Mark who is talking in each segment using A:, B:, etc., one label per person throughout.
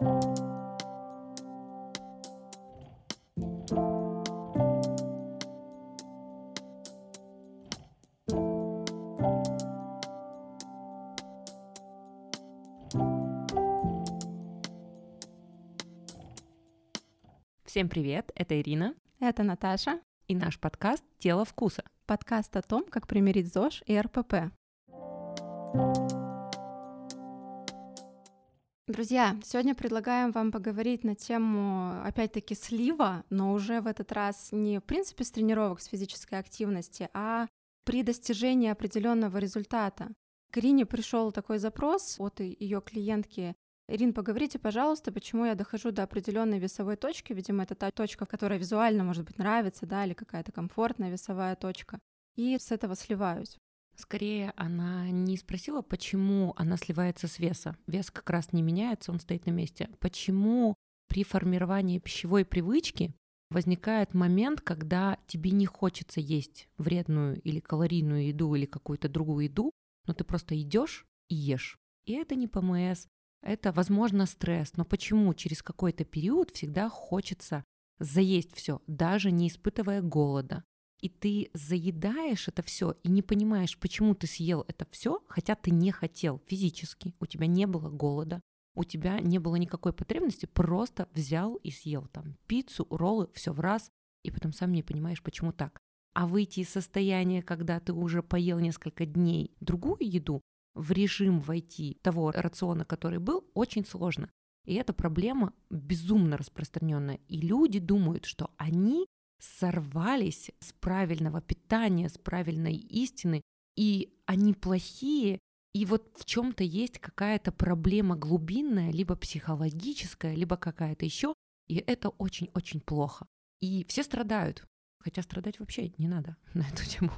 A: Всем привет, это Ирина.
B: Это Наташа.
A: И наш подкаст «Тело вкуса».
B: Подкаст о том, как примирить ЗОЖ и РПП. Друзья, сегодня предлагаем вам поговорить на тему, опять-таки, слива, но уже в этот раз не в принципе с тренировок с физической активности, а при достижении определенного результата. К Ирине пришел такой запрос от ее клиентки Ирин, поговорите, пожалуйста, почему я дохожу до определенной весовой точки. Видимо, это та точка, которая визуально, может быть, нравится, да, или какая-то комфортная весовая точка. И с этого сливаюсь.
A: Скорее, она не спросила, почему она сливается с веса. Вес как раз не меняется, он стоит на месте. Почему при формировании пищевой привычки возникает момент, когда тебе не хочется есть вредную или калорийную еду или какую-то другую еду, но ты просто идешь и ешь. И это не ПМС, это, возможно, стресс, но почему через какой-то период всегда хочется заесть все, даже не испытывая голода? И ты заедаешь это все и не понимаешь, почему ты съел это все, хотя ты не хотел физически, у тебя не было голода, у тебя не было никакой потребности, просто взял и съел там пиццу, роллы, все в раз, и потом сам не понимаешь, почему так. А выйти из состояния, когда ты уже поел несколько дней другую еду, в режим войти того рациона, который был, очень сложно. И эта проблема безумно распространенная. И люди думают, что они сорвались с правильного питания, с правильной истины, и они плохие, и вот в чем-то есть какая-то проблема глубинная, либо психологическая, либо какая-то еще, и это очень-очень плохо. И все страдают, хотя страдать вообще не надо на эту тему.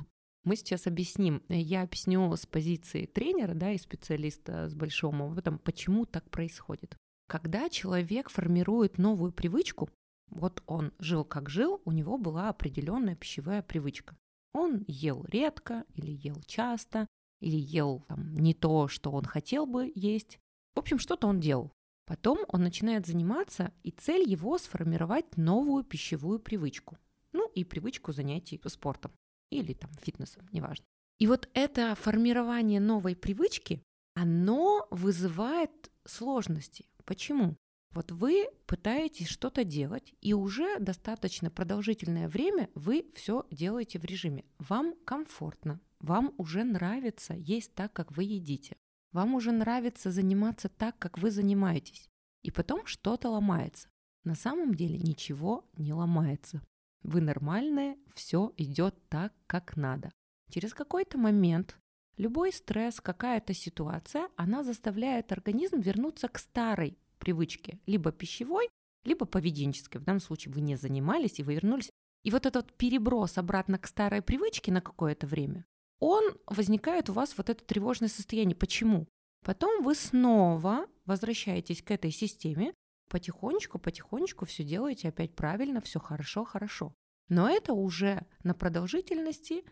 A: Мы сейчас объясним. Я объясню с позиции тренера да, и специалиста с большим опытом, почему так происходит. Когда человек формирует новую привычку, вот он жил как жил, у него была определенная пищевая привычка. Он ел редко или ел часто, или ел там, не то, что он хотел бы есть. В общем, что-то он делал. Потом он начинает заниматься, и цель его сформировать новую пищевую привычку. Ну и привычку занятий спортом или там фитнесом, неважно. И вот это формирование новой привычки, оно вызывает сложности. Почему? Вот вы пытаетесь что-то делать, и уже достаточно продолжительное время вы все делаете в режиме. Вам комфортно, вам уже нравится есть так, как вы едите. Вам уже нравится заниматься так, как вы занимаетесь. И потом что-то ломается. На самом деле ничего не ломается вы нормальные, все идет так, как надо. Через какой-то момент любой стресс, какая-то ситуация, она заставляет организм вернуться к старой привычке, либо пищевой, либо поведенческой. В данном случае вы не занимались, и вы вернулись. И вот этот переброс обратно к старой привычке на какое-то время, он возникает у вас вот это тревожное состояние. Почему? Потом вы снова возвращаетесь к этой системе, потихонечку, потихонечку все делаете опять правильно, все хорошо, хорошо. Но это уже на продолжительности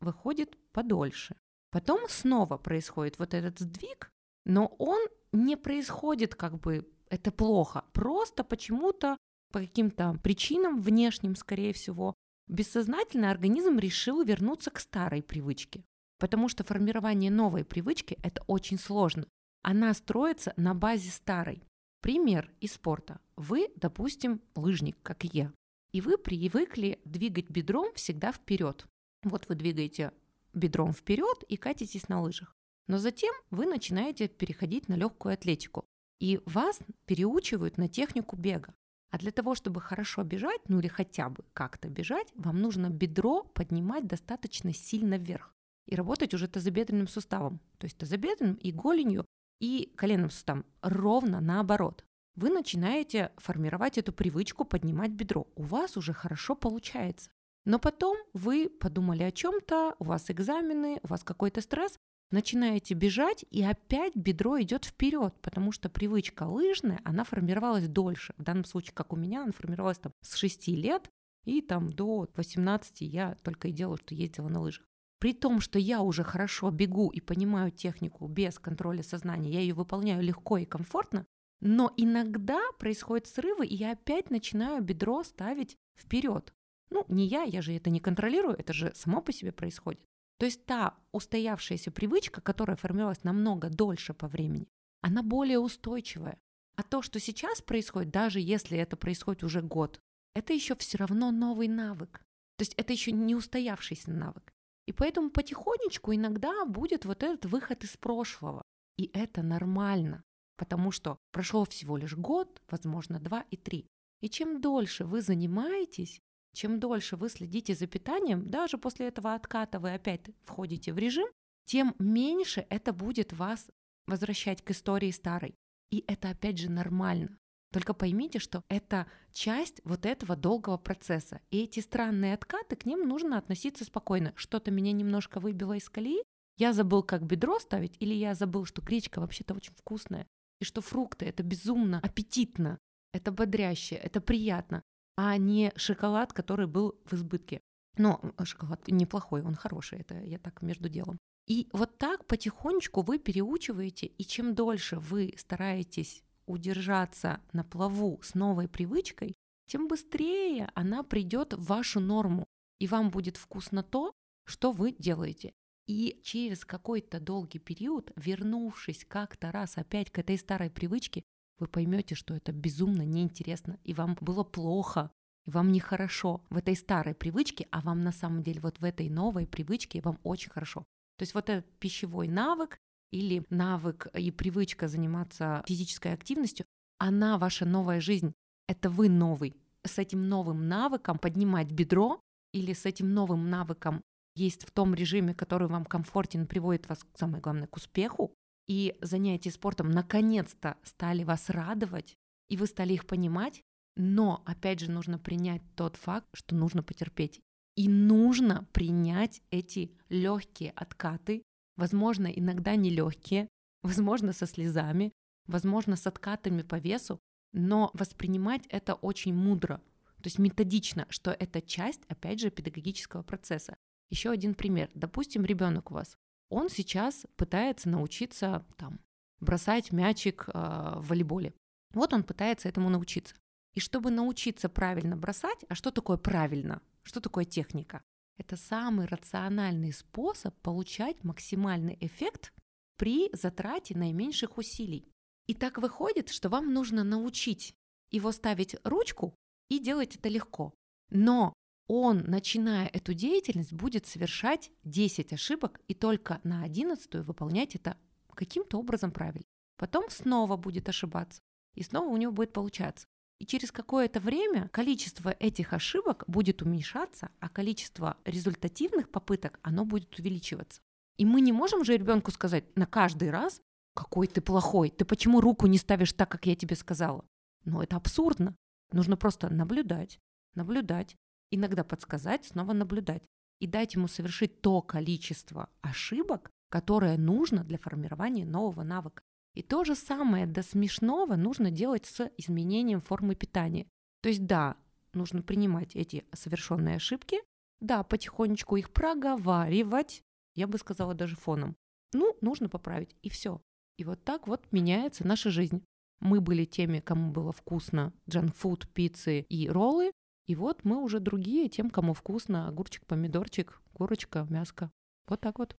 A: выходит подольше. Потом снова происходит вот этот сдвиг, но он не происходит как бы это плохо, просто почему-то по каким-то причинам внешним, скорее всего, бессознательно организм решил вернуться к старой привычке. Потому что формирование новой привычки – это очень сложно. Она строится на базе старой. Пример из спорта. Вы, допустим, лыжник, как я, и вы привыкли двигать бедром всегда вперед. Вот вы двигаете бедром вперед и катитесь на лыжах. Но затем вы начинаете переходить на легкую атлетику, и вас переучивают на технику бега. А для того, чтобы хорошо бежать, ну или хотя бы как-то бежать, вам нужно бедро поднимать достаточно сильно вверх и работать уже тазобедренным суставом, то есть тазобедренным и голенью и коленным суставом ровно наоборот. Вы начинаете формировать эту привычку поднимать бедро. У вас уже хорошо получается. Но потом вы подумали о чем-то, у вас экзамены, у вас какой-то стресс, начинаете бежать, и опять бедро идет вперед, потому что привычка лыжная, она формировалась дольше. В данном случае, как у меня, она формировалась там с 6 лет, и там до 18 я только и делала, что ездила на лыжах. При том, что я уже хорошо бегу и понимаю технику без контроля сознания, я ее выполняю легко и комфортно, Но иногда происходят срывы, и я опять начинаю бедро ставить вперед. Ну, не я, я же это не контролирую, это же само по себе происходит. То есть та устоявшаяся привычка, которая формировалась намного дольше по времени, она более устойчивая. А то, что сейчас происходит, даже если это происходит уже год, это еще все равно новый навык. То есть это еще не устоявшийся навык. И поэтому потихонечку иногда будет вот этот выход из прошлого. И это нормально, потому что прошло всего лишь год, возможно, два и три. И чем дольше вы занимаетесь, чем дольше вы следите за питанием, даже после этого отката вы опять входите в режим, тем меньше это будет вас возвращать к истории старой. И это опять же нормально. Только поймите, что это часть вот этого долгого процесса. И эти странные откаты, к ним нужно относиться спокойно. Что-то меня немножко выбило из колеи, я забыл, как бедро ставить, или я забыл, что гречка вообще-то очень вкусная, и что фрукты — это безумно аппетитно, это бодряще, это приятно, а не шоколад, который был в избытке. Но шоколад неплохой, он хороший, это я так между делом. И вот так потихонечку вы переучиваете, и чем дольше вы стараетесь удержаться на плаву с новой привычкой, тем быстрее она придет в вашу норму, и вам будет вкусно то, что вы делаете. И через какой-то долгий период, вернувшись как-то раз опять к этой старой привычке, вы поймете, что это безумно неинтересно, и вам было плохо, и вам нехорошо в этой старой привычке, а вам на самом деле вот в этой новой привычке вам очень хорошо. То есть вот этот пищевой навык или навык и привычка заниматься физической активностью, она ваша новая жизнь. Это вы новый. С этим новым навыком поднимать бедро или с этим новым навыком есть в том режиме, который вам комфортен, приводит вас, самое главное, к успеху, и занятия спортом наконец-то стали вас радовать, и вы стали их понимать, но, опять же, нужно принять тот факт, что нужно потерпеть. И нужно принять эти легкие откаты, возможно, иногда нелегкие, возможно, со слезами, возможно, с откатами по весу, но воспринимать это очень мудро, то есть методично, что это часть, опять же, педагогического процесса. Еще один пример. Допустим, ребенок у вас, он сейчас пытается научиться там, бросать мячик э, в волейболе. Вот он пытается этому научиться. И чтобы научиться правильно бросать, а что такое правильно? Что такое техника? Это самый рациональный способ получать максимальный эффект при затрате наименьших усилий. И так выходит, что вам нужно научить его ставить ручку и делать это легко. Но он, начиная эту деятельность, будет совершать 10 ошибок и только на 11 выполнять это каким-то образом правильно. Потом снова будет ошибаться, и снова у него будет получаться. И через какое-то время количество этих ошибок будет уменьшаться, а количество результативных попыток, оно будет увеличиваться. И мы не можем же ребенку сказать на каждый раз, какой ты плохой, ты почему руку не ставишь так, как я тебе сказала? Но это абсурдно. Нужно просто наблюдать, наблюдать, иногда подсказать, снова наблюдать и дать ему совершить то количество ошибок, которое нужно для формирования нового навыка. И то же самое до смешного нужно делать с изменением формы питания. То есть да, нужно принимать эти совершенные ошибки, да, потихонечку их проговаривать, я бы сказала даже фоном. Ну, нужно поправить, и все. И вот так вот меняется наша жизнь. Мы были теми, кому было вкусно джанкфуд, пиццы и роллы, и вот мы уже другие, тем, кому вкусно огурчик, помидорчик, курочка, мяско. Вот так вот.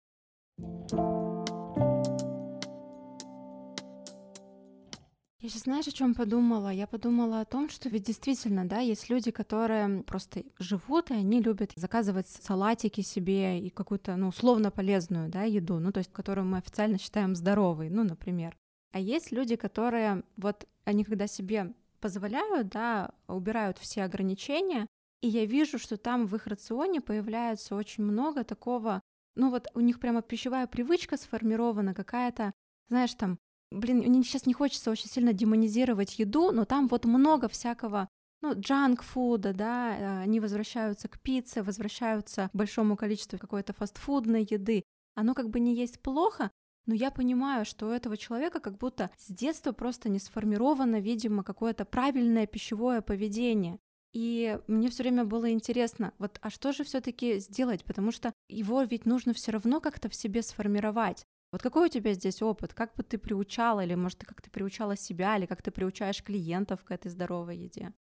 B: Я сейчас, знаешь, о чем подумала? Я подумала о том, что ведь действительно, да, есть люди, которые просто живут, и они любят заказывать салатики себе и какую-то, ну, условно полезную, да, еду, ну, то есть, которую мы официально считаем здоровой, ну, например. А есть люди, которые вот, они когда себе позволяют, да, убирают все ограничения, и я вижу, что там в их рационе появляется очень много такого, ну вот у них прямо пищевая привычка сформирована, какая-то, знаешь, там блин, мне сейчас не хочется очень сильно демонизировать еду, но там вот много всякого ну, джанк-фуда, да, э, они возвращаются к пицце, возвращаются к большому количеству какой-то фастфудной еды. Оно как бы не есть плохо, но я понимаю, что у этого человека как будто с детства просто не сформировано, видимо, какое-то правильное пищевое поведение. И мне все время было интересно, вот, а что же все-таки сделать, потому что его ведь нужно все равно как-то в себе сформировать. Вот какой у тебя здесь опыт? Как бы ты приучала, или, может, ты как ты приучала себя, или как ты приучаешь клиентов к этой здоровой еде?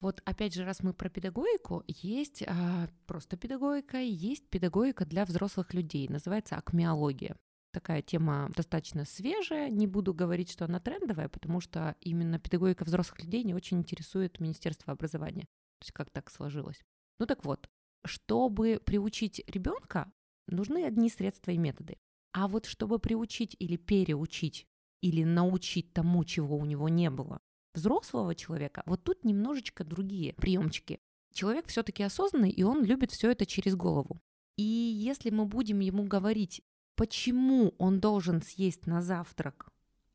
A: Вот опять же, раз мы про педагогику, есть а, просто педагогика, есть педагогика для взрослых людей, называется акмеология. Такая тема достаточно свежая, не буду говорить, что она трендовая, потому что именно педагогика взрослых людей не очень интересует Министерство образования. То есть как так сложилось. Ну так вот, чтобы приучить ребенка, нужны одни средства и методы. А вот чтобы приучить или переучить, или научить тому, чего у него не было, взрослого человека, вот тут немножечко другие приемчики. Человек все-таки осознанный, и он любит все это через голову. И если мы будем ему говорить, почему он должен съесть на завтрак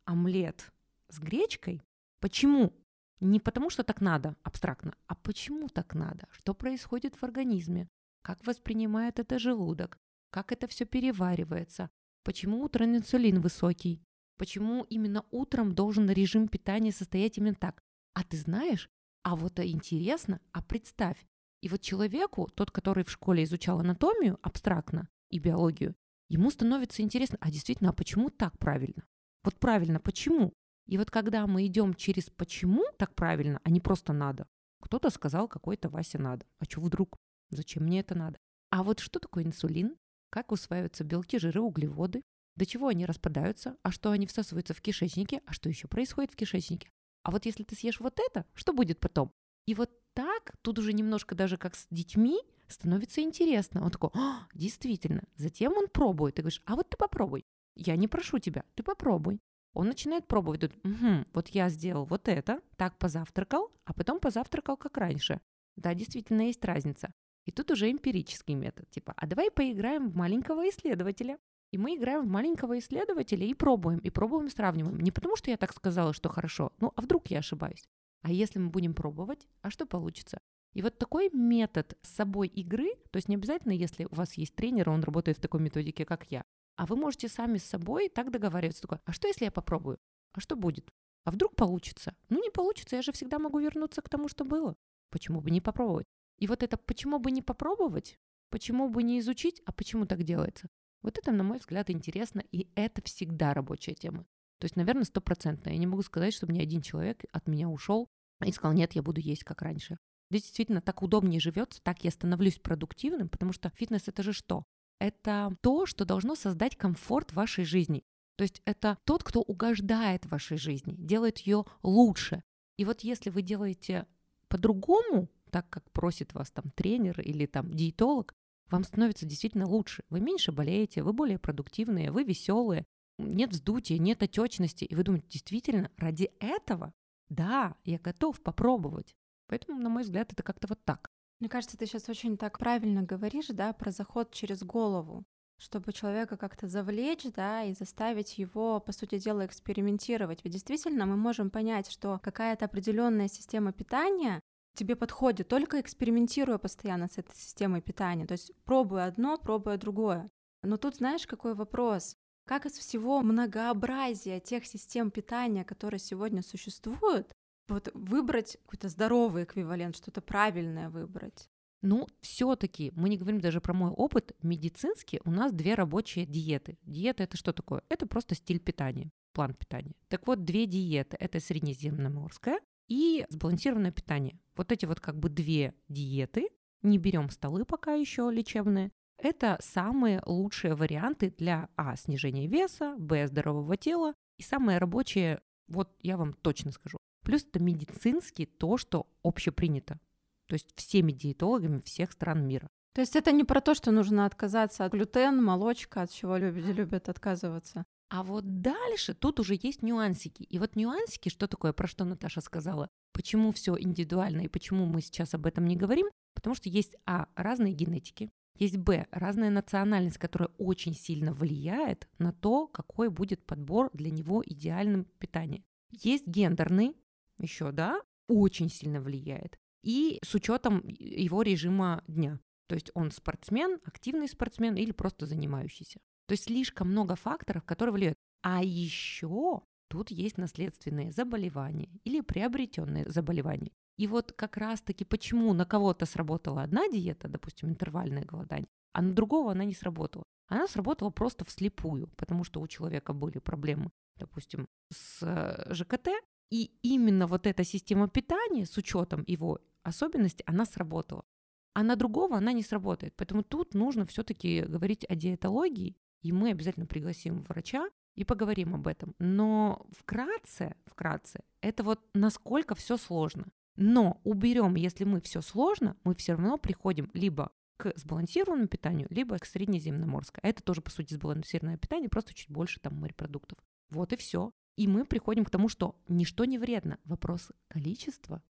A: омлет с гречкой, почему? Не потому, что так надо, абстрактно, а почему так надо, что происходит в организме, как воспринимает это желудок, как это все переваривается, почему утром инсулин высокий, Почему именно утром должен режим питания состоять именно так? А ты знаешь, а вот интересно, а представь. И вот человеку, тот, который в школе изучал анатомию абстрактно и биологию, ему становится интересно, а действительно, а почему так правильно? Вот правильно, почему? И вот когда мы идем через почему так правильно, а не просто надо. Кто-то сказал, какой-то Вася надо. А что вдруг? Зачем мне это надо? А вот что такое инсулин? Как усваиваются белки, жиры, углеводы? до чего они распадаются, а что они всасываются в кишечнике, а что еще происходит в кишечнике. А вот если ты съешь вот это, что будет потом? И вот так, тут уже немножко даже как с детьми, становится интересно. Он такой, а, действительно. Затем он пробует. Ты говоришь, а вот ты попробуй. Я не прошу тебя, ты попробуй. Он начинает пробовать. Тут, угу, вот я сделал вот это, так позавтракал, а потом позавтракал как раньше. Да, действительно есть разница. И тут уже эмпирический метод. Типа, а давай поиграем в маленького исследователя. И мы играем в маленького исследователя и пробуем, и пробуем, сравниваем. Не потому, что я так сказала, что хорошо, ну а вдруг я ошибаюсь. А если мы будем пробовать, а что получится? И вот такой метод с собой игры, то есть не обязательно, если у вас есть тренер, он работает в такой методике, как я, а вы можете сами с собой так договариваться, такое, а что если я попробую? А что будет? А вдруг получится? Ну не получится, я же всегда могу вернуться к тому, что было. Почему бы не попробовать? И вот это почему бы не попробовать, почему бы не изучить, а почему так делается? Вот это, на мой взгляд, интересно, и это всегда рабочая тема. То есть, наверное, стопроцентно. Я не могу сказать, чтобы ни один человек от меня ушел и сказал, нет, я буду есть как раньше. Действительно так удобнее живется, так я становлюсь продуктивным, потому что фитнес это же что? Это то, что должно создать комфорт вашей жизни. То есть это тот, кто угождает вашей жизни, делает ее лучше. И вот если вы делаете по-другому, так как просит вас там тренер или там диетолог, вам становится действительно лучше. Вы меньше болеете, вы более продуктивные, вы веселые, нет вздутия, нет отечности. И вы думаете, действительно, ради этого? Да, я готов попробовать. Поэтому, на мой взгляд, это как-то вот так.
B: Мне кажется, ты сейчас очень так правильно говоришь, да, про заход через голову, чтобы человека как-то завлечь, да, и заставить его, по сути дела, экспериментировать. Ведь действительно мы можем понять, что какая-то определенная система питания тебе подходит, только экспериментируя постоянно с этой системой питания. То есть пробуя одно, пробуя другое. Но тут знаешь, какой вопрос? Как из всего многообразия тех систем питания, которые сегодня существуют, вот выбрать какой-то здоровый эквивалент, что-то правильное выбрать?
A: Ну, все-таки мы не говорим даже про мой опыт. Медицинский у нас две рабочие диеты. Диета это что такое? Это просто стиль питания, план питания. Так вот, две диеты. Это среднеземноморская и сбалансированное питание. Вот эти вот как бы две диеты, не берем столы пока еще лечебные, это самые лучшие варианты для А. снижения веса, Б. здорового тела и самые рабочие, вот я вам точно скажу. Плюс это медицински то, что общепринято. То есть всеми диетологами всех стран мира.
B: То есть это не про то, что нужно отказаться от глютена, молочка, от чего люди любят отказываться.
A: А вот дальше тут уже есть нюансики. И вот нюансики, что такое, про что Наташа сказала, почему все индивидуально и почему мы сейчас об этом не говорим, потому что есть А, разные генетики, есть Б, разная национальность, которая очень сильно влияет на то, какой будет подбор для него идеальным питания. Есть гендерный, еще, да, очень сильно влияет. И с учетом его режима дня. То есть он спортсмен, активный спортсмен или просто занимающийся. То есть слишком много факторов, которые влияют. А еще тут есть наследственные заболевания или приобретенные заболевания. И вот как раз-таки почему на кого-то сработала одна диета, допустим, интервальное голодание, а на другого она не сработала. она сработала просто вслепую, потому что у человека были проблемы, допустим, с э, ЖКТ, и именно вот эта система питания с учетом его особенностей, она сработала. А на другого она не сработает. Поэтому тут нужно все-таки говорить о диетологии, и мы обязательно пригласим врача и поговорим об этом. Но вкратце, вкратце, это вот насколько все сложно. Но уберем, если мы все сложно, мы все равно приходим либо к сбалансированному питанию, либо к среднеземноморскому. Это тоже, по сути, сбалансированное питание, просто чуть больше там морепродуктов. Вот и все. И мы приходим к тому, что ничто не вредно. Вопрос количества.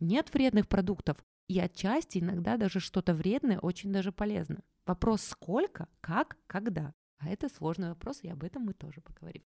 A: Нет вредных продуктов. И отчасти иногда даже что-то вредное очень даже полезно. Вопрос сколько, как, когда. А это сложный вопрос, и об этом мы тоже поговорим.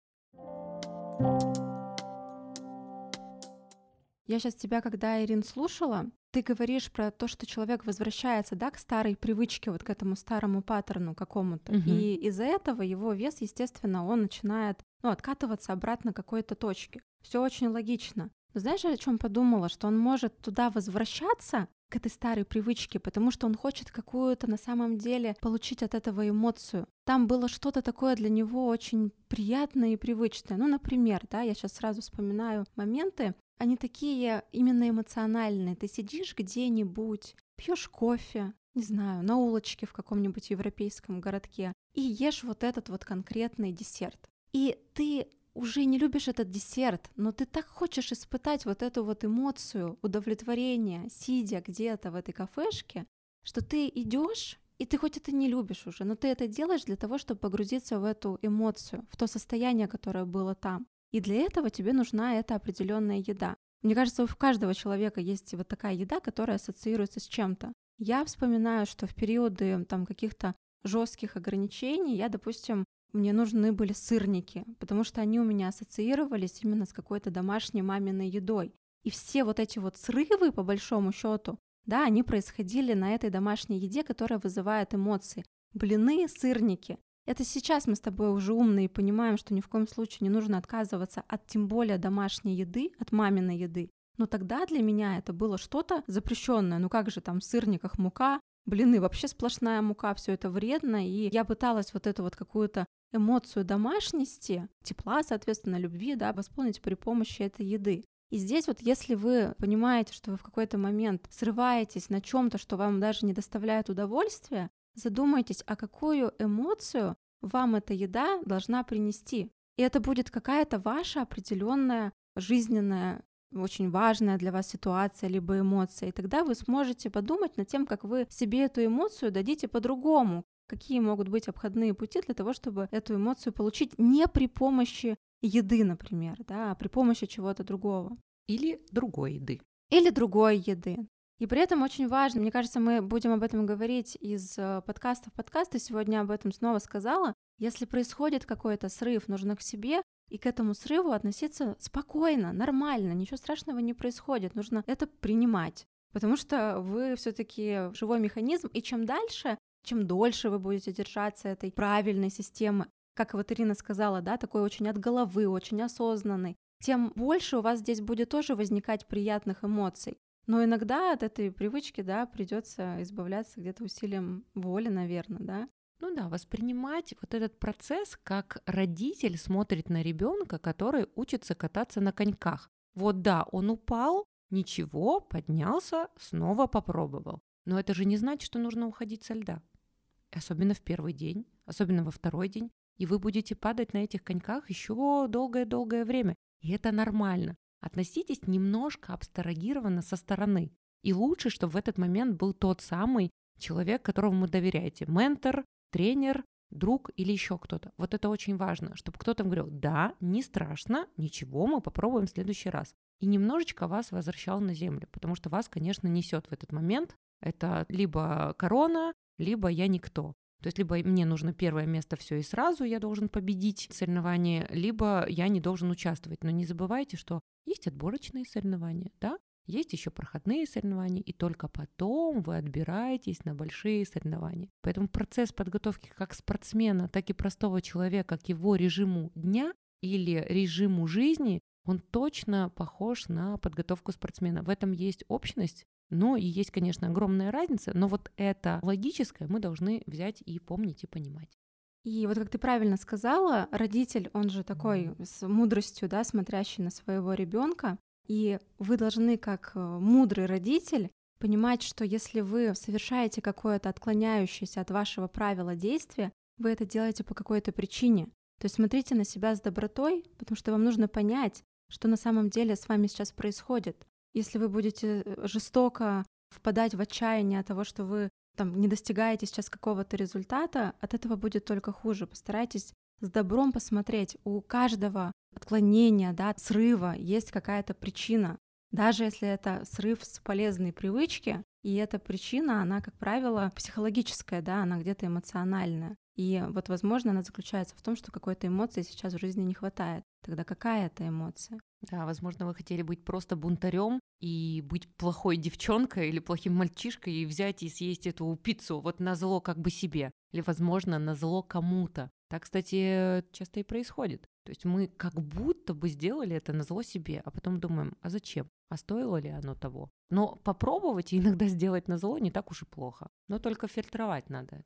B: Я сейчас тебя, когда, Ирин, слушала, ты говоришь про то, что человек возвращается, да, к старой привычке, вот к этому старому паттерну какому-то, угу. и из-за этого его вес, естественно, он начинает, ну, откатываться обратно к какой-то точке. Все очень логично. Но знаешь, о чем подумала? Что он может туда возвращаться, к этой старой привычке, потому что он хочет какую-то на самом деле получить от этого эмоцию. Там было что-то такое для него очень приятное и привычное. Ну, например, да, я сейчас сразу вспоминаю моменты, они такие именно эмоциональные. Ты сидишь где-нибудь, пьешь кофе, не знаю, на улочке в каком-нибудь европейском городке и ешь вот этот вот конкретный десерт. И ты уже не любишь этот десерт, но ты так хочешь испытать вот эту вот эмоцию удовлетворения, сидя где-то в этой кафешке, что ты идешь и ты хоть это не любишь уже, но ты это делаешь для того, чтобы погрузиться в эту эмоцию, в то состояние, которое было там. И для этого тебе нужна эта определенная еда. Мне кажется, у каждого человека есть вот такая еда, которая ассоциируется с чем-то. Я вспоминаю, что в периоды там каких-то жестких ограничений я, допустим, мне нужны были сырники, потому что они у меня ассоциировались именно с какой-то домашней маминой едой. И все вот эти вот срывы, по большому счету, да, они происходили на этой домашней еде, которая вызывает эмоции. Блины, сырники. Это сейчас мы с тобой уже умные и понимаем, что ни в коем случае не нужно отказываться от тем более домашней еды, от маминой еды. Но тогда для меня это было что-то запрещенное. Ну как же там в сырниках мука, блины вообще сплошная мука, все это вредно. И я пыталась вот эту вот какую-то эмоцию домашности, тепла, соответственно, любви, да, восполнить при помощи этой еды. И здесь вот если вы понимаете, что вы в какой-то момент срываетесь на чем-то, что вам даже не доставляет удовольствия, задумайтесь, а какую эмоцию вам эта еда должна принести. И это будет какая-то ваша определенная жизненная очень важная для вас ситуация, либо эмоция, и тогда вы сможете подумать над тем, как вы себе эту эмоцию дадите по-другому, какие могут быть обходные пути для того, чтобы эту эмоцию получить не при помощи еды, например, да, а при помощи чего-то другого.
A: Или другой еды.
B: Или другой еды. И при этом очень важно, мне кажется, мы будем об этом говорить из э, подкаста в подкаст, и сегодня об этом снова сказала. Если происходит какой-то срыв, нужно к себе и к этому срыву относиться спокойно, нормально, ничего страшного не происходит, нужно это принимать. Потому что вы все-таки живой механизм, и чем дальше чем дольше вы будете держаться этой правильной системы, как вот Ирина сказала, да, такой очень от головы, очень осознанный, тем больше у вас здесь будет тоже возникать приятных эмоций. Но иногда от этой привычки, да, придется избавляться где-то усилием воли, наверное, да.
A: Ну да, воспринимать вот этот процесс, как родитель смотрит на ребенка, который учится кататься на коньках. Вот да, он упал, ничего, поднялся, снова попробовал. Но это же не значит, что нужно уходить со льда особенно в первый день, особенно во второй день, и вы будете падать на этих коньках еще долгое-долгое время. И это нормально. Относитесь немножко абстрагированно со стороны. И лучше, чтобы в этот момент был тот самый человек, которому вы доверяете. Ментор, тренер, друг или еще кто-то. Вот это очень важно, чтобы кто-то говорил, да, не страшно, ничего, мы попробуем в следующий раз. И немножечко вас возвращал на землю, потому что вас, конечно, несет в этот момент. Это либо корона, либо я никто. То есть либо мне нужно первое место все и сразу я должен победить соревнование, либо я не должен участвовать. Но не забывайте, что есть отборочные соревнования, да? Есть еще проходные соревнования, и только потом вы отбираетесь на большие соревнования. Поэтому процесс подготовки как спортсмена, так и простого человека к его режиму дня или режиму жизни, он точно похож на подготовку спортсмена. В этом есть общность, но и есть, конечно, огромная разница, но вот это логическое мы должны взять и помнить и понимать.
B: И вот как ты правильно сказала, родитель, он же такой с мудростью, да, смотрящий на своего ребенка, и вы должны как э, мудрый родитель понимать, что если вы совершаете какое-то отклоняющееся от вашего правила действия, вы это делаете по какой-то причине. То есть смотрите на себя с добротой, потому что вам нужно понять, что на самом деле с вами сейчас происходит. Если вы будете э, жестоко впадать в отчаяние от того, что вы там не достигаете сейчас какого-то результата, от этого будет только хуже. Постарайтесь с добром посмотреть. У каждого отклонения, да, срыва есть какая-то причина. Даже если это срыв с полезной привычки, и эта причина, она, как правило, психологическая, да, она где-то эмоциональная. И вот, возможно, она заключается в том, что какой-то эмоции сейчас в жизни не хватает. Тогда какая это эмоция?
A: Да, возможно, вы хотели быть просто бунтарем и быть плохой девчонкой или плохим мальчишкой и взять и съесть эту пиццу вот на зло как бы себе. Или, возможно, на зло кому-то. Так, кстати, часто и происходит. То есть мы как будто бы сделали это на зло себе, а потом думаем, а зачем? А стоило ли оно того? Но попробовать и иногда сделать на зло не так уж и плохо. Но только фильтровать надо.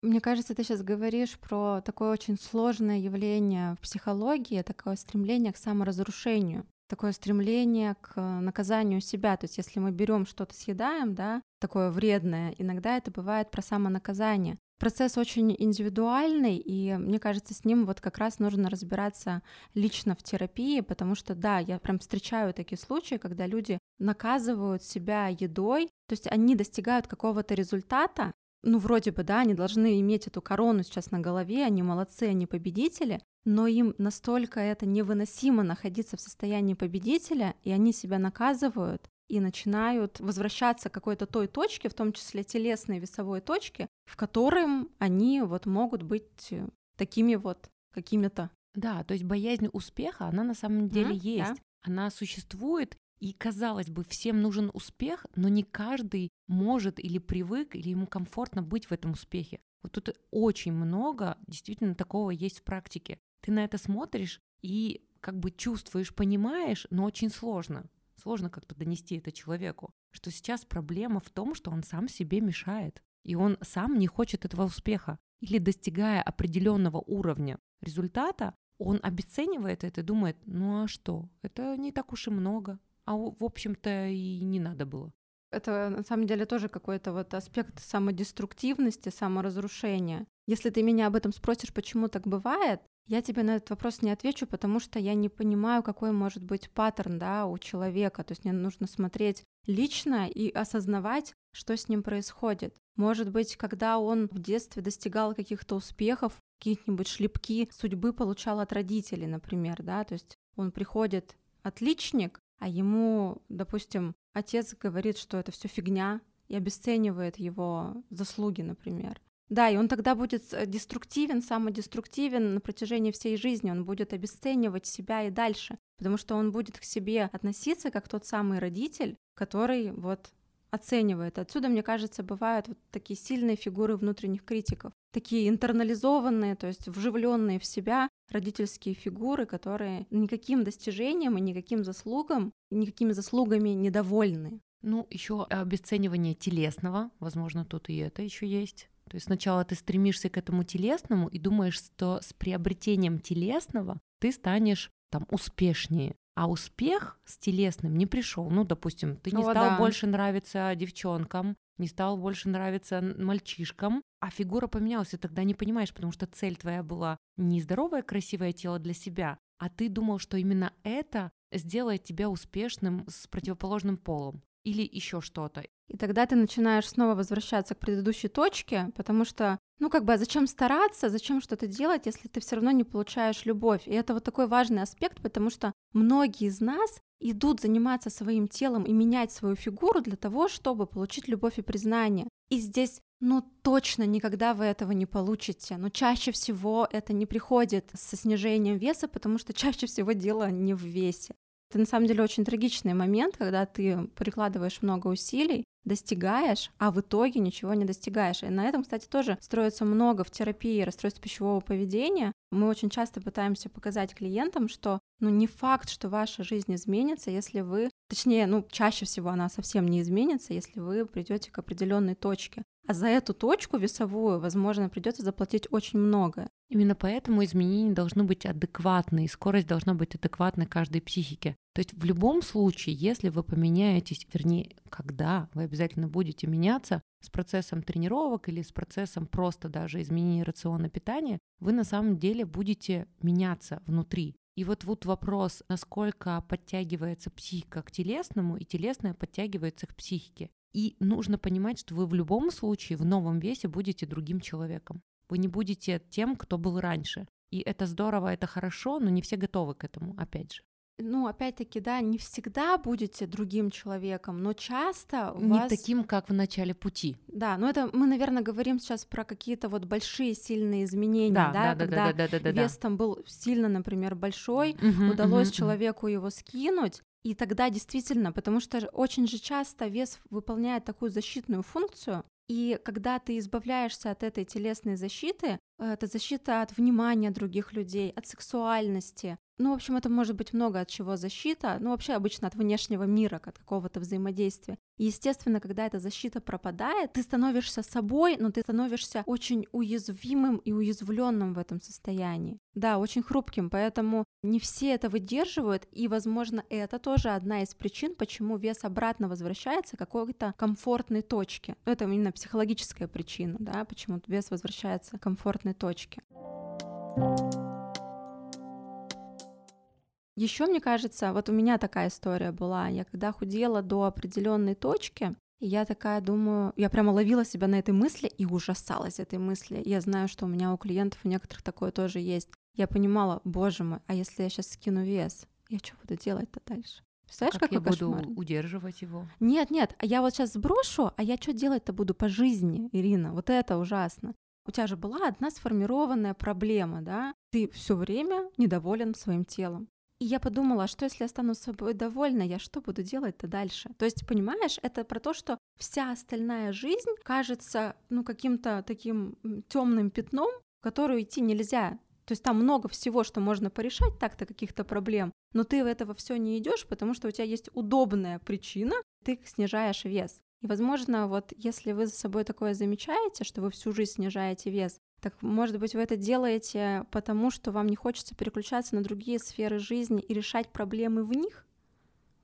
B: Мне кажется, ты сейчас говоришь про такое очень сложное явление в психологии, такое стремление к саморазрушению, такое стремление к наказанию себя. То есть, если мы берем что-то съедаем, да, такое вредное, иногда это бывает про самонаказание. Процесс очень индивидуальный, и мне кажется, с ним вот как раз нужно разбираться лично в терапии, потому что, да, я прям встречаю такие случаи, когда люди наказывают себя едой, то есть они достигают какого-то результата, ну, вроде бы, да, они должны иметь эту корону сейчас на голове, они молодцы, они победители, но им настолько это невыносимо находиться в состоянии победителя, и они себя наказывают и начинают возвращаться к какой-то той точке, в том числе телесной весовой точке, в котором они вот могут быть э, такими вот какими-то.
A: Да, то есть боязнь успеха, она на самом деле mm, есть. Да. Она существует, и, казалось бы, всем нужен успех, но не каждый может или привык, или ему комфортно быть в этом успехе. Вот тут очень много действительно такого есть в практике. Ты на это смотришь и как бы чувствуешь, понимаешь, но очень сложно. Сложно как-то донести это человеку, что сейчас проблема в том, что он сам себе мешает, и он сам не хочет этого успеха. Или достигая определенного уровня результата, он обесценивает это и думает, ну а что, это не так уж и много, а в общем-то и не надо было.
B: Это на самом деле тоже какой-то вот аспект самодеструктивности, саморазрушения. Если ты меня об этом спросишь, почему так бывает, я тебе на этот вопрос не отвечу, потому что я не понимаю, какой может быть паттерн да, у человека. То есть мне нужно смотреть лично и осознавать, что с ним происходит. Может быть, когда он в детстве достигал каких-то успехов, каких-нибудь шлепки судьбы получал от родителей, например, да, то есть он приходит отличник, а ему, допустим, отец говорит, что это все фигня и обесценивает его заслуги, например. Да, и он тогда будет э, деструктивен, самодеструктивен на протяжении всей жизни, он будет обесценивать себя и дальше, потому что он будет к себе относиться как тот самый родитель, который вот оценивает. Отсюда, мне кажется, бывают вот такие сильные фигуры внутренних критиков, такие интернализованные, то есть вживленные в себя родительские фигуры, которые никаким достижением и никаким заслугам, никакими заслугами недовольны.
A: Ну, еще обесценивание телесного, возможно, тут и это еще есть. То есть сначала ты стремишься к этому телесному и думаешь, что с приобретением телесного ты станешь там успешнее. А успех с телесным не пришел. Ну, допустим, ты не О, стал да. больше нравиться девчонкам, не стал больше нравиться мальчишкам, а фигура поменялась, и тогда не понимаешь, потому что цель твоя была не здоровое, красивое тело для себя, а ты думал, что именно это сделает тебя успешным с противоположным полом или еще что-то.
B: И тогда ты начинаешь снова возвращаться к предыдущей точке, потому что, ну как бы, а зачем стараться, зачем что-то делать, если ты все равно не получаешь любовь? И это вот такой важный аспект, потому что многие из нас идут заниматься своим телом и менять свою фигуру для того, чтобы получить любовь и признание. И здесь ну точно никогда вы этого не получите. Но чаще всего это не приходит со снижением веса, потому что чаще всего дело не в весе. Это на самом деле очень трагичный момент, когда ты прикладываешь много усилий, достигаешь, а в итоге ничего не достигаешь. И на этом, кстати, тоже строится много в терапии расстройств пищевого поведения. Мы очень часто пытаемся показать клиентам, что ну не факт, что ваша жизнь изменится, если вы Точнее, ну, чаще всего она совсем не изменится, если вы придете к определенной точке. А за эту точку весовую, возможно, придется заплатить очень многое.
A: Именно поэтому изменения должны быть адекватны, и скорость должна быть адекватной каждой психике. То есть в любом случае, если вы поменяетесь, вернее, когда вы обязательно будете меняться с процессом тренировок или с процессом просто даже изменения рациона питания, вы на самом деле будете меняться внутри. И вот вот вопрос, насколько подтягивается психика к телесному, и телесное подтягивается к психике. И нужно понимать, что вы в любом случае в новом весе будете другим человеком. Вы не будете тем, кто был раньше. И это здорово, это хорошо, но не все готовы к этому, опять же
B: ну, опять-таки, да, не всегда будете другим человеком, но часто у
A: не
B: вас...
A: таким, как в начале пути.
B: Да, но это мы, наверное, говорим сейчас про какие-то вот большие сильные изменения, да, да, да когда да, да, да, да, вес да. там был сильно, например, большой, угу, удалось угу, человеку угу. его скинуть, и тогда действительно, потому что очень же часто вес выполняет такую защитную функцию, и когда ты избавляешься от этой телесной защиты, это защита от внимания других людей, от сексуальности, ну, в общем, это может быть много от чего защита, ну, вообще обычно от внешнего мира, от какого-то взаимодействия. Естественно, когда эта защита пропадает, ты становишься собой, но ты становишься очень уязвимым и уязвленным в этом состоянии. Да, очень хрупким, поэтому не все это выдерживают, и, возможно, это тоже одна из причин, почему вес обратно возвращается к какой-то комфортной точке. Это именно психологическая причина, да, почему вес возвращается к комфортной точке. Еще, мне кажется, вот у меня такая история была. Я когда худела до определенной точки, я такая думаю, я прямо ловила себя на этой мысли и ужасалась этой мысли. Я знаю, что у меня у клиентов у некоторых такое тоже есть. Я понимала, боже мой, а если я сейчас скину вес, я что буду делать-то дальше?
A: Представляешь, как я кошмар? буду удерживать его?
B: Нет, нет, а я вот сейчас сброшу, а я что делать-то буду по жизни, Ирина? Вот это ужасно. У тебя же была одна сформированная проблема, да? Ты все время недоволен своим телом. И я подумала, а что если я стану собой довольна, я что буду делать-то дальше? То есть, понимаешь, это про то, что вся остальная жизнь кажется, ну, каким-то таким темным пятном, в которую идти нельзя. То есть там много всего, что можно порешать, так-то каких-то проблем, но ты в этого все не идешь, потому что у тебя есть удобная причина, ты снижаешь вес. И, возможно, вот если вы за собой такое замечаете, что вы всю жизнь снижаете вес, так, может быть, вы это делаете потому, что вам не хочется переключаться на другие сферы жизни и решать проблемы в них?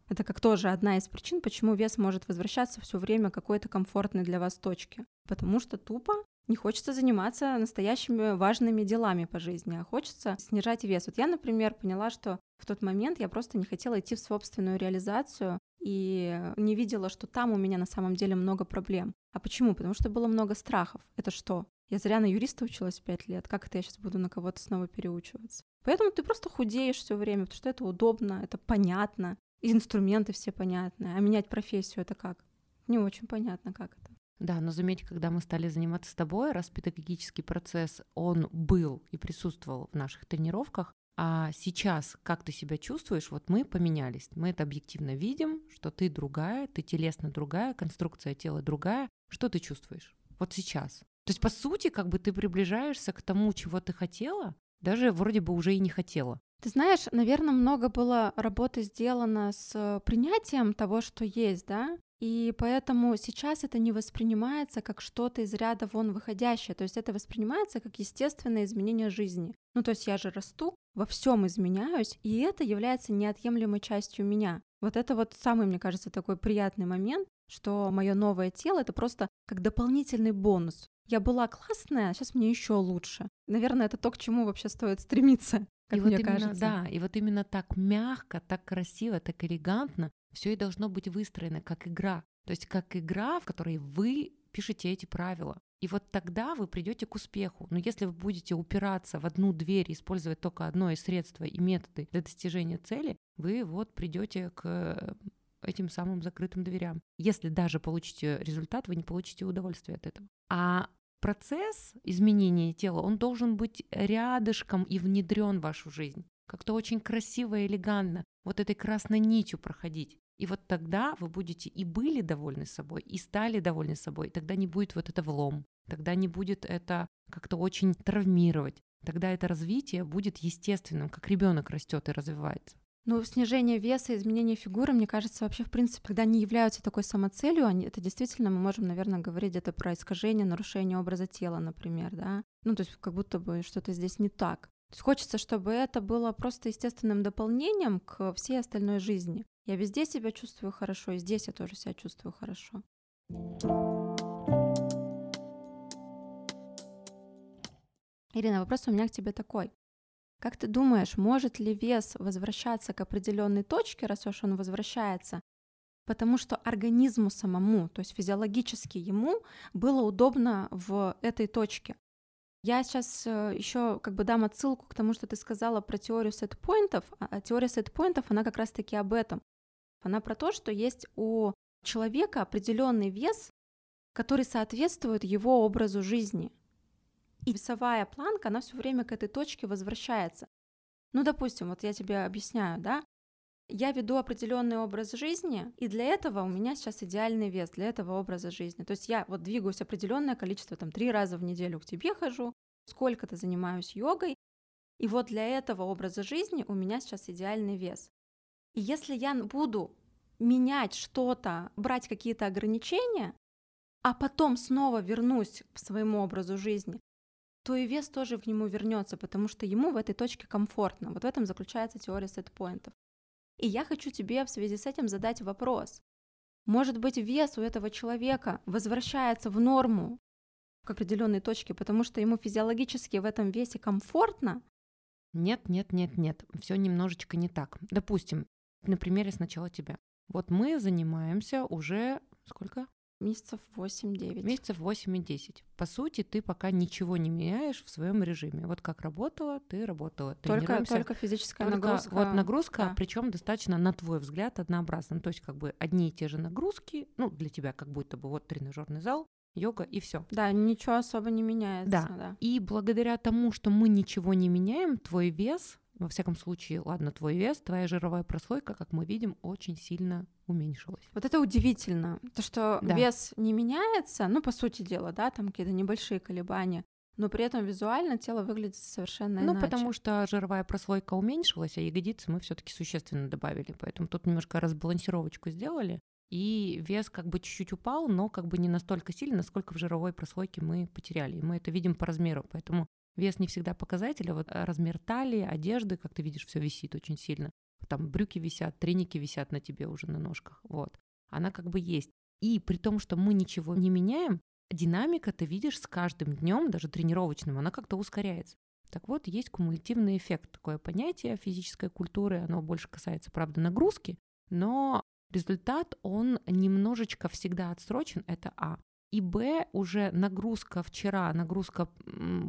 B: Это как тоже одна из причин, почему вес может возвращаться все время к какой-то комфортной для вас точке. Потому что тупо не хочется заниматься настоящими важными делами по жизни, а хочется снижать вес. Вот я, например, поняла, что в тот момент я просто не хотела идти в собственную реализацию и не видела, что там у меня на самом деле много проблем. А почему? Потому что было много страхов. Это что? Я зря на юриста училась пять лет. Как это я сейчас буду на кого-то снова переучиваться? Поэтому ты просто худеешь все время, потому что это удобно, это понятно, инструменты все понятны. А менять профессию это как? Не очень понятно, как это.
A: Да, но заметь, когда мы стали заниматься с тобой, раз педагогический процесс, он был и присутствовал в наших тренировках, а сейчас как ты себя чувствуешь, вот мы поменялись. Мы это объективно видим, что ты другая, ты телесно другая, конструкция тела другая. Что ты чувствуешь? Вот сейчас. То есть, по сути, как бы ты приближаешься к тому, чего ты хотела, даже вроде бы уже и не хотела.
B: Ты знаешь, наверное, много было работы сделано с принятием того, что есть, да? И поэтому сейчас это не воспринимается как что-то из ряда вон выходящее, то есть это воспринимается как естественное изменение жизни. Ну, то есть я же расту, во всем изменяюсь, и это является неотъемлемой частью меня. Вот это вот самый, мне кажется, такой приятный момент, что мое новое тело это просто как дополнительный бонус. Я была классная, а сейчас мне еще лучше. Наверное, это то, к чему вообще стоит стремиться. Как
A: и
B: мне
A: вот именно,
B: кажется.
A: да, и вот именно так мягко, так красиво, так элегантно все и должно быть выстроено как игра. То есть как игра, в которой вы пишете эти правила. И вот тогда вы придете к успеху. Но если вы будете упираться в одну дверь, использовать только одно из средств и методы для достижения цели, вы вот придете к этим самым закрытым дверям. Если даже получите результат, вы не получите удовольствие от этого. А процесс изменения тела, он должен быть рядышком и внедрен в вашу жизнь. Как-то очень красиво и элегантно вот этой красной нитью проходить. И вот тогда вы будете и были довольны собой, и стали довольны собой. Тогда не будет вот это влом, тогда не будет это как-то очень травмировать. Тогда это развитие будет естественным, как ребенок растет и развивается.
B: Ну, снижение веса, изменение фигуры, мне кажется, вообще, в принципе, когда они являются такой самоцелью, они, это действительно, мы можем, наверное, говорить где-то про искажение, нарушение образа тела, например, да. Ну, то есть как будто бы что-то здесь не так. То есть хочется, чтобы это было просто естественным дополнением к всей остальной жизни. Я везде себя чувствую хорошо, и здесь я тоже себя чувствую хорошо. Ирина, вопрос у меня к тебе такой. Как ты думаешь, может ли вес возвращаться к определенной точке, раз уж он возвращается, потому что организму самому, то есть физиологически ему было удобно в этой точке? Я сейчас э, еще как бы дам отсылку к тому, что ты сказала про теорию сетпоинтов. А, а теория сетпоинтов, она как раз-таки об этом. Она про то, что есть у человека определенный вес, который соответствует его образу жизни. И весовая планка, она все время к этой точке возвращается. Ну, допустим, вот я тебе объясняю, да, я веду определенный образ жизни, и для этого у меня сейчас идеальный вес для этого образа жизни. То есть я вот двигаюсь определенное количество, там, три раза в неделю к тебе хожу, сколько-то занимаюсь йогой, и вот для этого образа жизни у меня сейчас идеальный вес. И если я буду менять что-то, брать какие-то ограничения, а потом снова вернусь к своему образу жизни, то и вес тоже к нему вернется, потому что ему в этой точке комфортно. Вот в этом заключается теория сетпоинтов. И я хочу тебе в связи с этим задать вопрос. Может быть, вес у этого человека возвращается в норму к определенной точке, потому что ему физиологически в этом весе комфортно?
A: Нет, нет, нет, нет. Все немножечко не так. Допустим, на примере сначала тебя. Вот мы занимаемся уже сколько?
B: Месяцев 8-9.
A: Месяцев 8 и 10. По сути, ты пока ничего не меняешь в своем режиме. Вот как работала, ты работала.
B: Только, только физическая только нагрузка.
A: Вот нагрузка, да. причем достаточно, на твой взгляд, однообразна. То есть, как бы одни и те же нагрузки, ну, для тебя как будто бы вот тренажерный зал, йога и все.
B: Да, ничего особо не меняется.
A: Да.
B: да.
A: И благодаря тому, что мы ничего не меняем, твой вес во всяком случае, ладно, твой вес, твоя жировая прослойка, как мы видим, очень сильно уменьшилась.
B: Вот это удивительно, то, что да. вес не меняется, ну, по сути дела, да, там какие-то небольшие колебания, но при этом визуально тело выглядит совершенно
A: ну,
B: иначе.
A: Ну, потому что жировая прослойка уменьшилась, а ягодицы мы все таки существенно добавили, поэтому тут немножко разбалансировочку сделали, и вес как бы чуть-чуть упал, но как бы не настолько сильно, насколько в жировой прослойке мы потеряли. И мы это видим по размеру, поэтому Вес не всегда показатель, а вот э, размер талии, одежды, как ты видишь, все висит очень сильно. Там брюки висят, треники висят на тебе уже на ножках. Вот. Она как бы есть. И при том, что мы ничего не меняем, динамика, ты видишь, с каждым днем, даже тренировочным, она как-то ускоряется. Так вот, есть кумулятивный эффект, такое понятие физической культуры, оно больше касается, правда, нагрузки, но результат, он немножечко всегда отсрочен, это А. И Б уже нагрузка вчера, нагрузка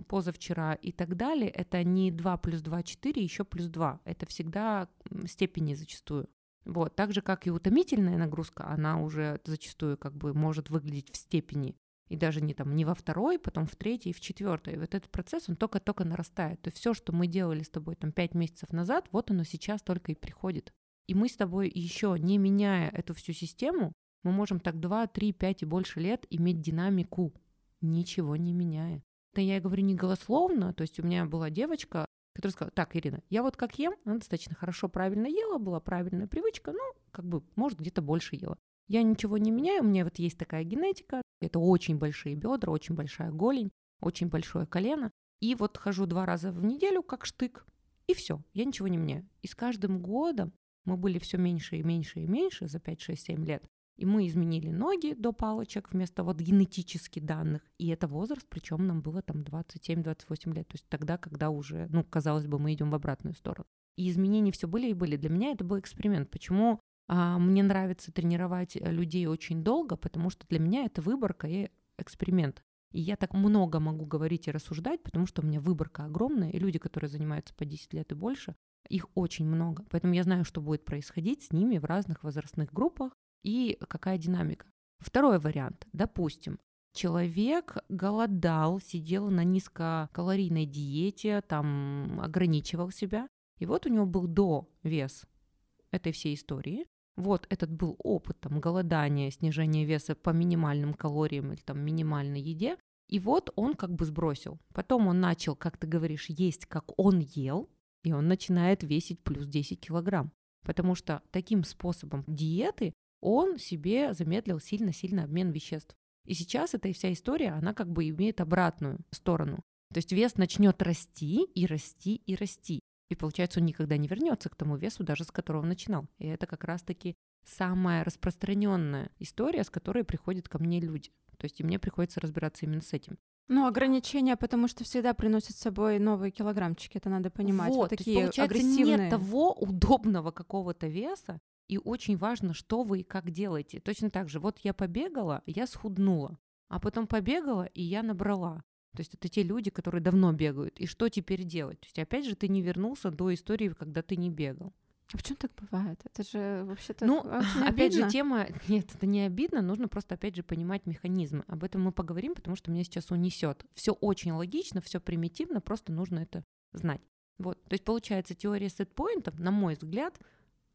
A: позавчера и так далее, это не 2 плюс 2, 4, еще плюс 2. Это всегда степени зачастую. Вот, так же, как и утомительная нагрузка, она уже зачастую как бы может выглядеть в степени. И даже не там не во второй, потом в третьей, в четвертой. И вот этот процесс, он только-только нарастает. То есть все, что мы делали с тобой там пять месяцев назад, вот оно сейчас только и приходит. И мы с тобой еще не меняя эту всю систему, мы можем так 2, 3, 5 и больше лет иметь динамику, ничего не меняя. Это я говорю не голословно, то есть у меня была девочка, которая сказала, так, Ирина, я вот как ем, она достаточно хорошо, правильно ела, была правильная привычка, ну, как бы, может, где-то больше ела. Я ничего не меняю, у меня вот есть такая генетика, это очень большие бедра, очень большая голень, очень большое колено, и вот хожу два раза в неделю как штык, и все, я ничего не меняю. И с каждым годом мы были все меньше и меньше и меньше за 5, 6, 7 лет. И мы изменили ноги до палочек вместо вот генетически данных. И это возраст, причем нам было там 27-28 лет. То есть тогда, когда уже, ну, казалось бы, мы идем в обратную сторону. И изменения все были и были. Для меня это был эксперимент. Почему а, мне нравится тренировать людей очень долго? Потому что для меня это выборка и эксперимент. И я так много могу говорить и рассуждать, потому что у меня выборка огромная, и люди, которые занимаются по 10 лет и больше, их очень много. Поэтому я знаю, что будет происходить с ними в разных возрастных группах, и какая динамика. Второй вариант. Допустим, человек голодал, сидел на низкокалорийной диете, там ограничивал себя, и вот у него был до вес этой всей истории. Вот этот был опыт там, голодания, снижения веса по минимальным калориям или там минимальной еде. И вот он как бы сбросил. Потом он начал, как ты говоришь, есть, как он ел, и он начинает весить плюс 10 килограмм. потому что таким способом диеты он себе замедлил сильно-сильно обмен веществ. И сейчас эта вся история, она как бы имеет обратную сторону. То есть вес начнет расти и расти и расти. И получается, он никогда не вернется к тому весу, даже с которого начинал. И это как раз-таки самая распространенная история, с которой приходят ко мне люди. То есть и мне приходится разбираться именно с этим.
B: Ну, ограничения, потому что всегда приносят с собой новые килограммчики, это надо понимать.
A: Вот,
B: вот
A: такие то есть, получается,
B: агрессивные.
A: нет того удобного какого-то веса, и очень важно, что вы и как делаете. Точно так же, вот я побегала, я схуднула, а потом побегала, и я набрала. То есть это те люди, которые давно бегают. И что теперь делать? То есть опять же ты не вернулся до истории, когда ты не бегал.
B: А почему так бывает? Это же вообще-то
A: Ну, опять же, тема... Нет, это не обидно, нужно просто, опять же, понимать механизмы. Об этом мы поговорим, потому что меня сейчас унесет. Все очень логично, все примитивно, просто нужно это знать. Вот, то есть получается, теория сетпоинтов, на мой взгляд,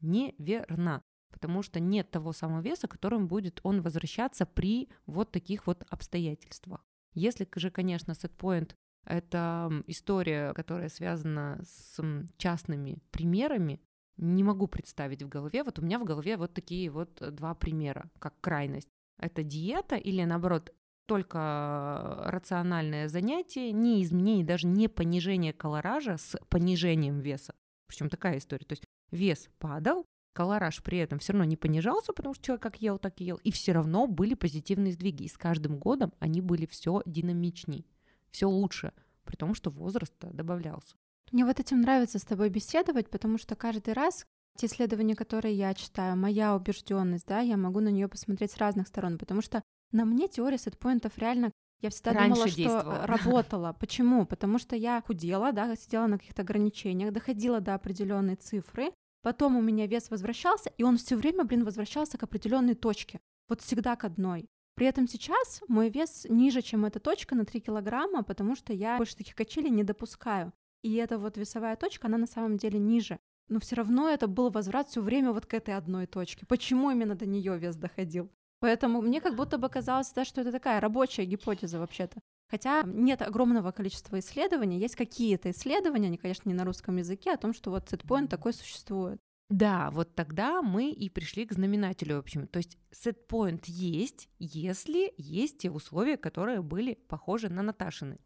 A: неверна, потому что нет того самого веса, которым будет он возвращаться при вот таких вот обстоятельствах. Если же, конечно, сетпоинт — это история, которая связана с частными примерами, не могу представить в голове. Вот у меня в голове вот такие вот два примера, как крайность. Это диета или, наоборот, только рациональное занятие, не изменение, даже не понижение колоража с понижением веса. Причем такая история. То есть вес падал, колораж при этом все равно не понижался, потому что человек как ел, так и ел, и все равно были позитивные сдвиги. И с каждым годом они были все динамичнее, все лучше, при том, что возраст добавлялся.
B: Мне вот этим нравится с тобой беседовать, потому что каждый раз те исследования, которые я читаю, моя убежденность, да, я могу на нее посмотреть с разных сторон, потому что на мне теория сетпоинтов реально я всегда
A: Раньше
B: думала, что
A: действовала.
B: работала. Почему? Потому что я худела, да, сидела на каких-то ограничениях, доходила до определенной цифры, потом у меня вес возвращался, и он все время, блин, возвращался к определенной точке. Вот всегда к одной. При этом сейчас мой вес ниже, чем эта точка на 3 килограмма, потому что я больше таких качелей не допускаю. И эта вот весовая точка, она на самом деле ниже. Но все равно это был возврат все время вот к этой одной точке. Почему именно до нее вес доходил? Поэтому мне как будто бы казалось, да, что это такая рабочая гипотеза вообще-то. Хотя нет огромного количества исследований, есть какие-то исследования, они, конечно, не на русском языке, о том, что вот сетпоинт такой существует.
A: Да, вот тогда мы и пришли к знаменателю, в общем. То есть сетпоинт есть, если есть те условия, которые были похожи на Наташины.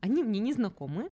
A: Они мне не знакомы,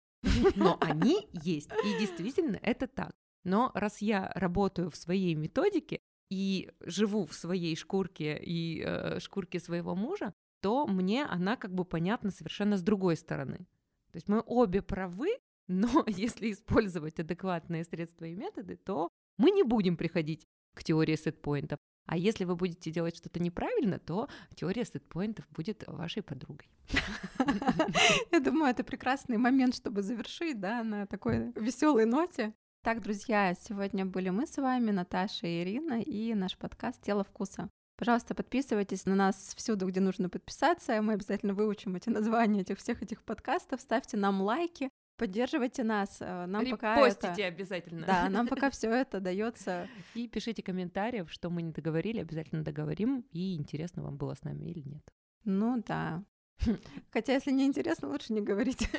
A: но они есть. И действительно это так. Но раз я работаю в своей методике и живу в своей шкурке и э, шкурке своего мужа, то мне она как бы понятна совершенно с другой стороны. То есть мы обе правы, но если использовать адекватные средства и методы, то мы не будем приходить к теории сетпоинтов. А если вы будете делать что-то неправильно, то теория сетпоинтов будет вашей подругой.
B: Я думаю, это прекрасный момент, чтобы завершить, да, на такой веселой ноте. Так, друзья, сегодня были мы с вами, Наташа и Ирина, и наш подкаст «Тело вкуса». Пожалуйста, подписывайтесь на нас всюду, где нужно подписаться. Мы обязательно выучим эти названия этих всех этих подкастов. Ставьте нам лайки, поддерживайте нас. Э, Нам пока
A: Репостите
B: это...
A: обязательно.
B: Да, нам пока все это дается.
A: И пишите комментарии, что мы не договорили, обязательно договорим. И интересно вам было с нами или нет.
B: Ну да. Хотя, если не интересно, лучше не говорить.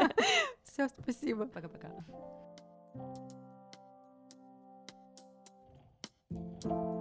B: Все, спасибо.
A: Пока-пока.
C: thank you